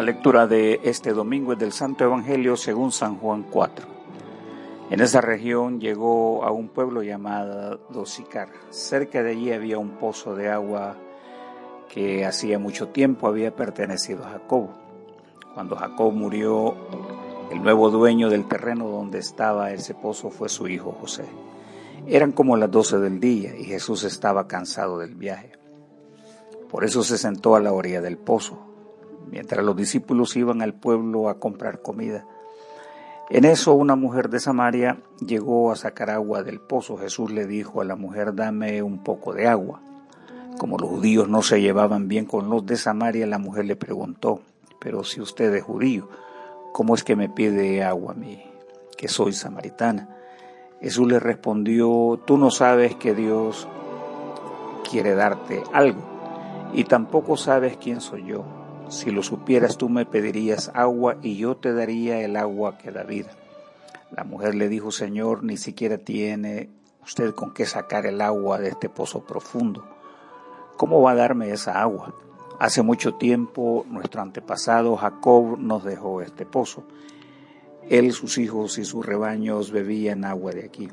La lectura de este domingo es del Santo Evangelio según San Juan 4. En esa región llegó a un pueblo llamado Sicar. Cerca de allí había un pozo de agua que hacía mucho tiempo había pertenecido a Jacob. Cuando Jacob murió, el nuevo dueño del terreno donde estaba ese pozo fue su hijo José. Eran como las doce del día y Jesús estaba cansado del viaje. Por eso se sentó a la orilla del pozo mientras los discípulos iban al pueblo a comprar comida. En eso una mujer de Samaria llegó a sacar agua del pozo. Jesús le dijo a la mujer, dame un poco de agua. Como los judíos no se llevaban bien con los de Samaria, la mujer le preguntó, pero si usted es judío, ¿cómo es que me pide agua a mí, que soy samaritana? Jesús le respondió, tú no sabes que Dios quiere darte algo y tampoco sabes quién soy yo. Si lo supieras tú me pedirías agua y yo te daría el agua que da vida. La mujer le dijo, Señor, ni siquiera tiene usted con qué sacar el agua de este pozo profundo. ¿Cómo va a darme esa agua? Hace mucho tiempo nuestro antepasado Jacob nos dejó este pozo. Él, sus hijos y sus rebaños bebían agua de aquí.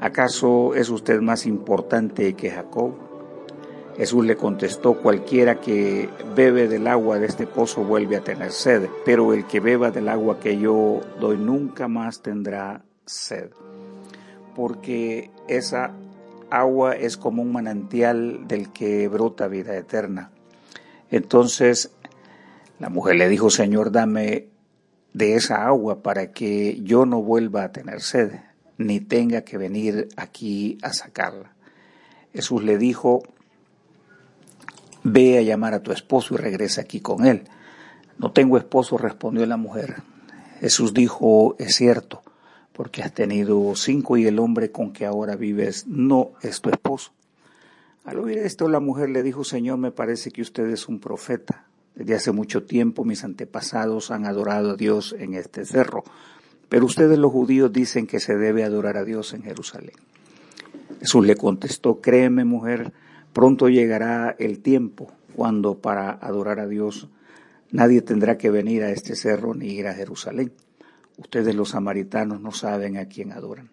¿Acaso es usted más importante que Jacob? Jesús le contestó, cualquiera que bebe del agua de este pozo vuelve a tener sed, pero el que beba del agua que yo doy nunca más tendrá sed, porque esa agua es como un manantial del que brota vida eterna. Entonces la mujer le dijo, Señor, dame de esa agua para que yo no vuelva a tener sed, ni tenga que venir aquí a sacarla. Jesús le dijo, Ve a llamar a tu esposo y regresa aquí con él. No tengo esposo, respondió la mujer. Jesús dijo, es cierto, porque has tenido cinco y el hombre con que ahora vives no es tu esposo. Al oír esto, la mujer le dijo, Señor, me parece que usted es un profeta. Desde hace mucho tiempo mis antepasados han adorado a Dios en este cerro, pero ustedes los judíos dicen que se debe adorar a Dios en Jerusalén. Jesús le contestó, créeme mujer, Pronto llegará el tiempo cuando para adorar a Dios nadie tendrá que venir a este cerro ni ir a Jerusalén. Ustedes los samaritanos no saben a quién adoran.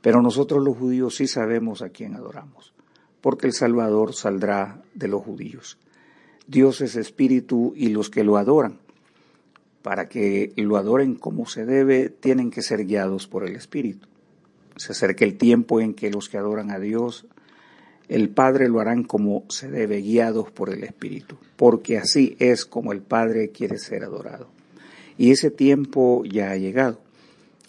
Pero nosotros los judíos sí sabemos a quién adoramos, porque el Salvador saldrá de los judíos. Dios es espíritu y los que lo adoran, para que lo adoren como se debe, tienen que ser guiados por el espíritu. Se acerca el tiempo en que los que adoran a Dios el Padre lo harán como se debe, guiados por el Espíritu, porque así es como el Padre quiere ser adorado. Y ese tiempo ya ha llegado.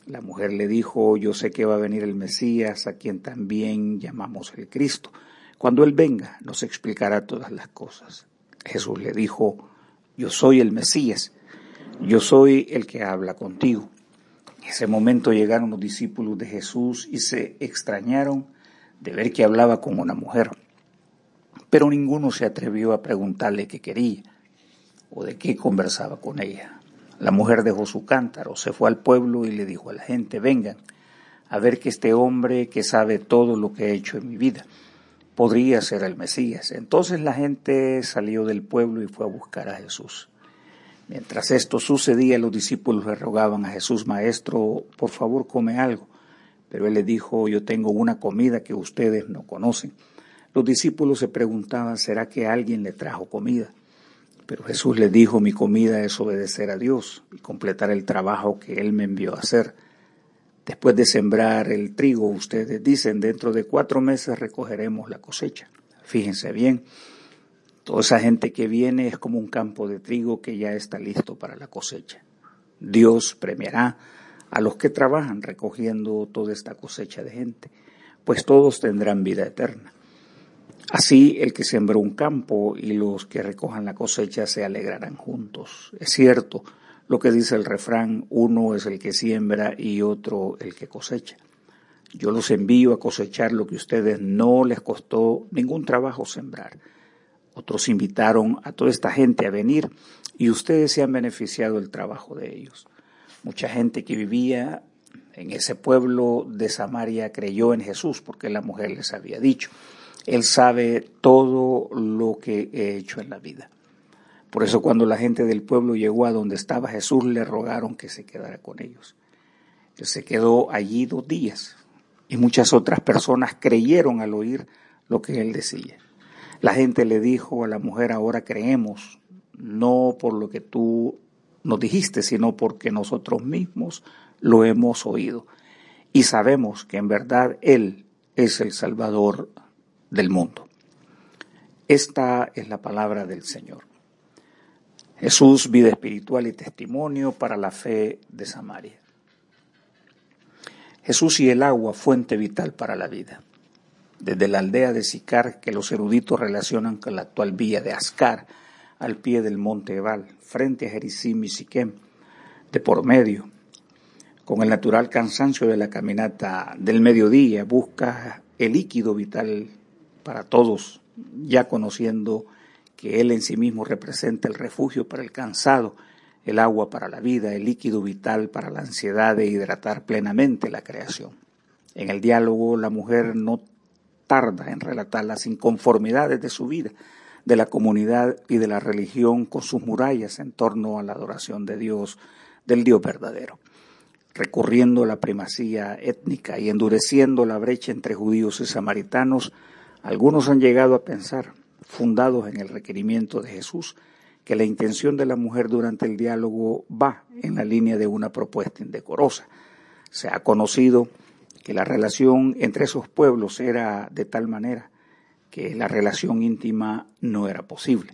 La mujer le dijo, yo sé que va a venir el Mesías, a quien también llamamos el Cristo. Cuando Él venga, nos explicará todas las cosas. Jesús le dijo, yo soy el Mesías, yo soy el que habla contigo. En ese momento llegaron los discípulos de Jesús y se extrañaron de ver que hablaba con una mujer, pero ninguno se atrevió a preguntarle qué quería o de qué conversaba con ella. La mujer dejó su cántaro, se fue al pueblo y le dijo a la gente, vengan a ver que este hombre que sabe todo lo que he hecho en mi vida podría ser el Mesías. Entonces la gente salió del pueblo y fue a buscar a Jesús. Mientras esto sucedía, los discípulos le rogaban a Jesús, Maestro, por favor come algo. Pero él le dijo, yo tengo una comida que ustedes no conocen. Los discípulos se preguntaban, ¿será que alguien le trajo comida? Pero Jesús les dijo, mi comida es obedecer a Dios y completar el trabajo que Él me envió a hacer. Después de sembrar el trigo, ustedes dicen, dentro de cuatro meses recogeremos la cosecha. Fíjense bien, toda esa gente que viene es como un campo de trigo que ya está listo para la cosecha. Dios premiará a los que trabajan recogiendo toda esta cosecha de gente, pues todos tendrán vida eterna. Así el que sembró un campo y los que recojan la cosecha se alegrarán juntos. Es cierto lo que dice el refrán, uno es el que siembra y otro el que cosecha. Yo los envío a cosechar lo que ustedes no les costó ningún trabajo sembrar. Otros invitaron a toda esta gente a venir y ustedes se han beneficiado del trabajo de ellos. Mucha gente que vivía en ese pueblo de Samaria creyó en Jesús porque la mujer les había dicho, Él sabe todo lo que he hecho en la vida. Por eso cuando la gente del pueblo llegó a donde estaba Jesús, le rogaron que se quedara con ellos. Él se quedó allí dos días y muchas otras personas creyeron al oír lo que él decía. La gente le dijo a la mujer, ahora creemos, no por lo que tú nos dijiste, sino porque nosotros mismos lo hemos oído y sabemos que en verdad Él es el Salvador del mundo. Esta es la palabra del Señor. Jesús, vida espiritual y testimonio para la fe de Samaria. Jesús y el agua, fuente vital para la vida. Desde la aldea de Sicar, que los eruditos relacionan con la actual vía de Ascar, al pie del monte Ebal, frente a Jericim y Siquem, de por medio, con el natural cansancio de la caminata del mediodía, busca el líquido vital para todos, ya conociendo que Él en sí mismo representa el refugio para el cansado, el agua para la vida, el líquido vital para la ansiedad de hidratar plenamente la creación. En el diálogo la mujer no tarda en relatar las inconformidades de su vida, de la comunidad y de la religión con sus murallas en torno a la adoración de Dios, del Dios verdadero recurriendo a la primacía étnica y endureciendo la brecha entre judíos y samaritanos, algunos han llegado a pensar, fundados en el requerimiento de Jesús, que la intención de la mujer durante el diálogo va en la línea de una propuesta indecorosa. Se ha conocido que la relación entre esos pueblos era de tal manera que la relación íntima no era posible.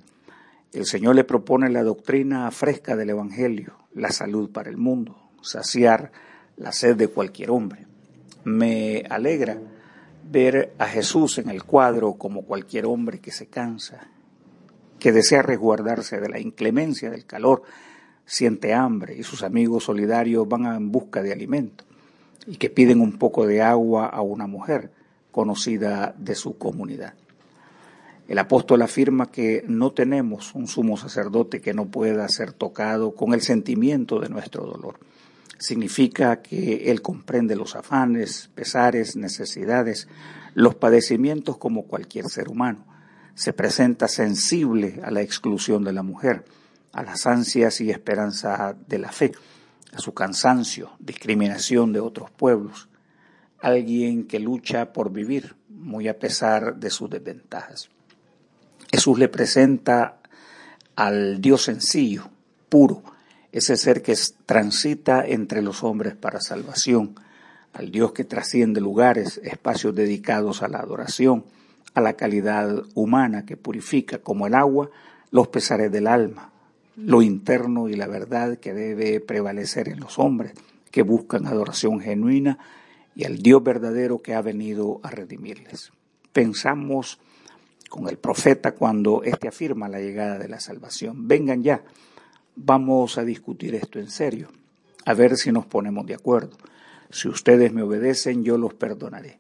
El Señor le propone la doctrina fresca del Evangelio, la salud para el mundo, saciar la sed de cualquier hombre. Me alegra ver a Jesús en el cuadro como cualquier hombre que se cansa, que desea resguardarse de la inclemencia del calor, siente hambre y sus amigos solidarios van en busca de alimento y que piden un poco de agua a una mujer conocida de su comunidad. El apóstol afirma que no tenemos un sumo sacerdote que no pueda ser tocado con el sentimiento de nuestro dolor significa que Él comprende los afanes, pesares, necesidades, los padecimientos como cualquier ser humano. Se presenta sensible a la exclusión de la mujer, a las ansias y esperanza de la fe, a su cansancio, discriminación de otros pueblos. Alguien que lucha por vivir, muy a pesar de sus desventajas. Jesús le presenta al Dios sencillo, puro, ese ser que transita entre los hombres para salvación, al Dios que trasciende lugares, espacios dedicados a la adoración, a la calidad humana que purifica como el agua los pesares del alma, lo interno y la verdad que debe prevalecer en los hombres que buscan adoración genuina y al Dios verdadero que ha venido a redimirles. Pensamos con el profeta cuando éste afirma la llegada de la salvación. Vengan ya, Vamos a discutir esto en serio, a ver si nos ponemos de acuerdo. Si ustedes me obedecen, yo los perdonaré.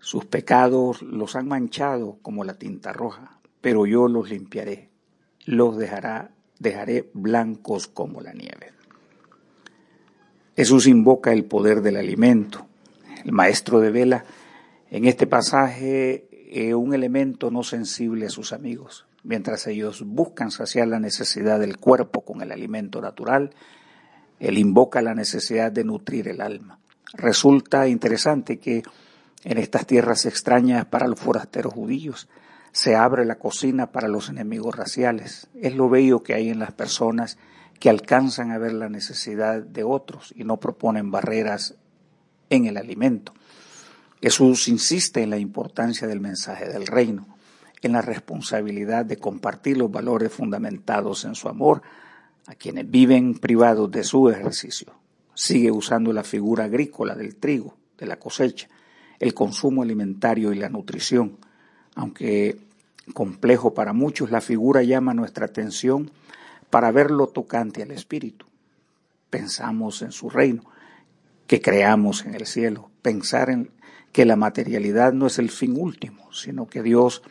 Sus pecados los han manchado como la tinta roja, pero yo los limpiaré. Los dejará, dejaré blancos como la nieve. Jesús invoca el poder del alimento. El maestro de vela en este pasaje es un elemento no sensible a sus amigos mientras ellos buscan saciar la necesidad del cuerpo con el alimento natural, él invoca la necesidad de nutrir el alma. Resulta interesante que en estas tierras extrañas para los forasteros judíos se abre la cocina para los enemigos raciales. Es lo bello que hay en las personas que alcanzan a ver la necesidad de otros y no proponen barreras en el alimento. Jesús insiste en la importancia del mensaje del reino en la responsabilidad de compartir los valores fundamentados en su amor a quienes viven privados de su ejercicio. Sigue usando la figura agrícola del trigo, de la cosecha, el consumo alimentario y la nutrición. Aunque complejo para muchos, la figura llama nuestra atención para verlo tocante al espíritu. Pensamos en su reino, que creamos en el cielo, pensar en que la materialidad no es el fin último, sino que Dios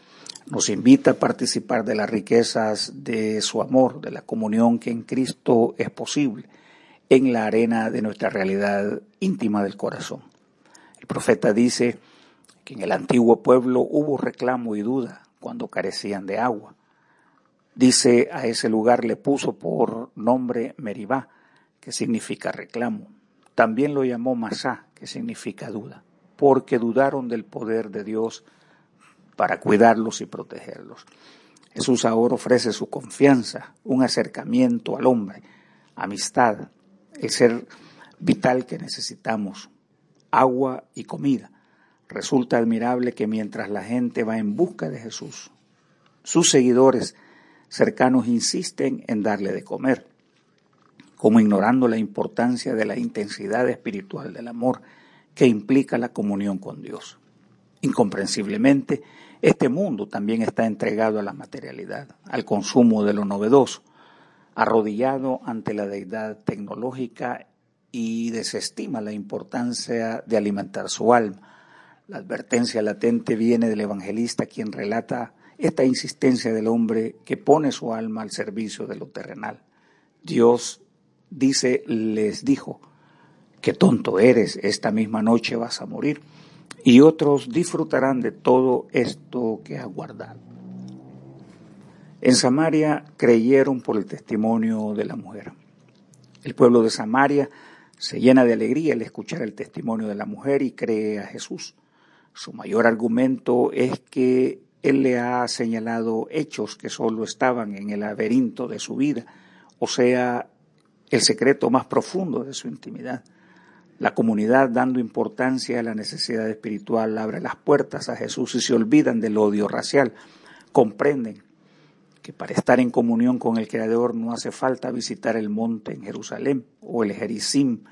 nos invita a participar de las riquezas de su amor, de la comunión que en Cristo es posible en la arena de nuestra realidad íntima del corazón. El profeta dice que en el antiguo pueblo hubo reclamo y duda cuando carecían de agua. Dice a ese lugar le puso por nombre Meribá, que significa reclamo. También lo llamó Masá, que significa duda, porque dudaron del poder de Dios para cuidarlos y protegerlos. Jesús ahora ofrece su confianza, un acercamiento al hombre, amistad, el ser vital que necesitamos, agua y comida. Resulta admirable que mientras la gente va en busca de Jesús, sus seguidores cercanos insisten en darle de comer, como ignorando la importancia de la intensidad espiritual del amor que implica la comunión con Dios. Incomprensiblemente, este mundo también está entregado a la materialidad, al consumo de lo novedoso, arrodillado ante la deidad tecnológica y desestima la importancia de alimentar su alma. La advertencia latente viene del evangelista quien relata esta insistencia del hombre que pone su alma al servicio de lo terrenal. Dios dice, les dijo, qué tonto eres, esta misma noche vas a morir, y otros disfrutarán de todo esto que has guardado. En Samaria creyeron por el testimonio de la mujer. El pueblo de Samaria se llena de alegría al escuchar el testimonio de la mujer y cree a Jesús. Su mayor argumento es que él le ha señalado hechos que solo estaban en el laberinto de su vida, o sea, el secreto más profundo de su intimidad. La comunidad, dando importancia a la necesidad espiritual, abre las puertas a Jesús y se olvidan del odio racial. Comprenden que para estar en comunión con el Creador no hace falta visitar el monte en Jerusalén o el Jericim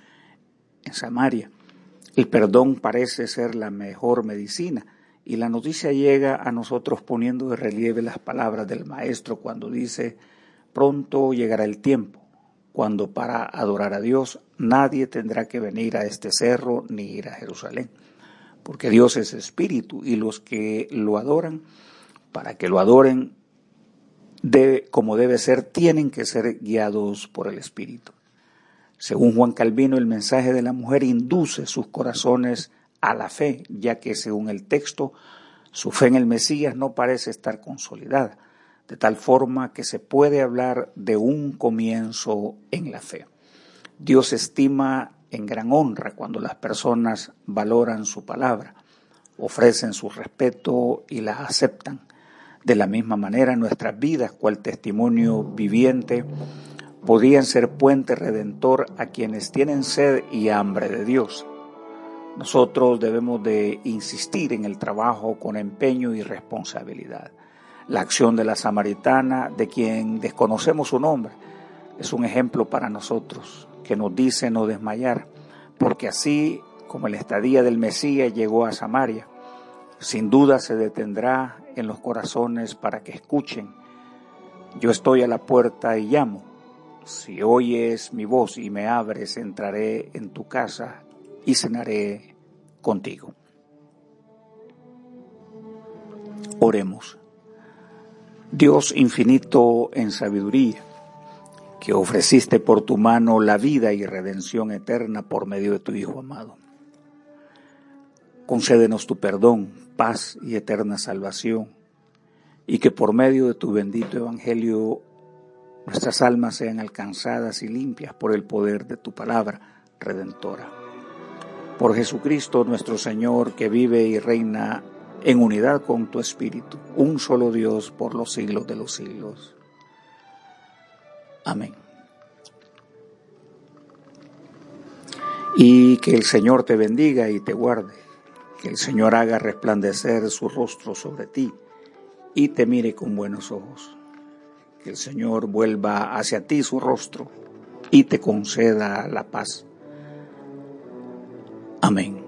en Samaria. El perdón parece ser la mejor medicina y la noticia llega a nosotros poniendo de relieve las palabras del Maestro cuando dice, pronto llegará el tiempo, cuando para adorar a Dios nadie tendrá que venir a este cerro ni ir a Jerusalén, porque Dios es espíritu y los que lo adoran, para que lo adoren como debe ser, tienen que ser guiados por el espíritu. Según Juan Calvino, el mensaje de la mujer induce sus corazones a la fe, ya que según el texto, su fe en el Mesías no parece estar consolidada, de tal forma que se puede hablar de un comienzo en la fe. Dios estima en gran honra cuando las personas valoran su palabra, ofrecen su respeto y la aceptan. De la misma manera, nuestras vidas, cual testimonio viviente, podían ser puente redentor a quienes tienen sed y hambre de Dios nosotros debemos de insistir en el trabajo con empeño y responsabilidad. La acción de la samaritana, de quien desconocemos su nombre, es un ejemplo para nosotros que nos dice no desmayar, porque así como la estadía del Mesías llegó a Samaria, sin duda se detendrá en los corazones para que escuchen. Yo estoy a la puerta y llamo. Si oyes mi voz y me abres, entraré en tu casa y cenaré contigo. Oremos. Dios infinito en sabiduría, que ofreciste por tu mano la vida y redención eterna por medio de tu Hijo amado. Concédenos tu perdón, paz y eterna salvación, y que por medio de tu bendito Evangelio nuestras almas sean alcanzadas y limpias por el poder de tu palabra redentora por Jesucristo nuestro Señor, que vive y reina en unidad con tu Espíritu, un solo Dios por los siglos de los siglos. Amén. Y que el Señor te bendiga y te guarde, que el Señor haga resplandecer su rostro sobre ti y te mire con buenos ojos, que el Señor vuelva hacia ti su rostro y te conceda la paz. Amén.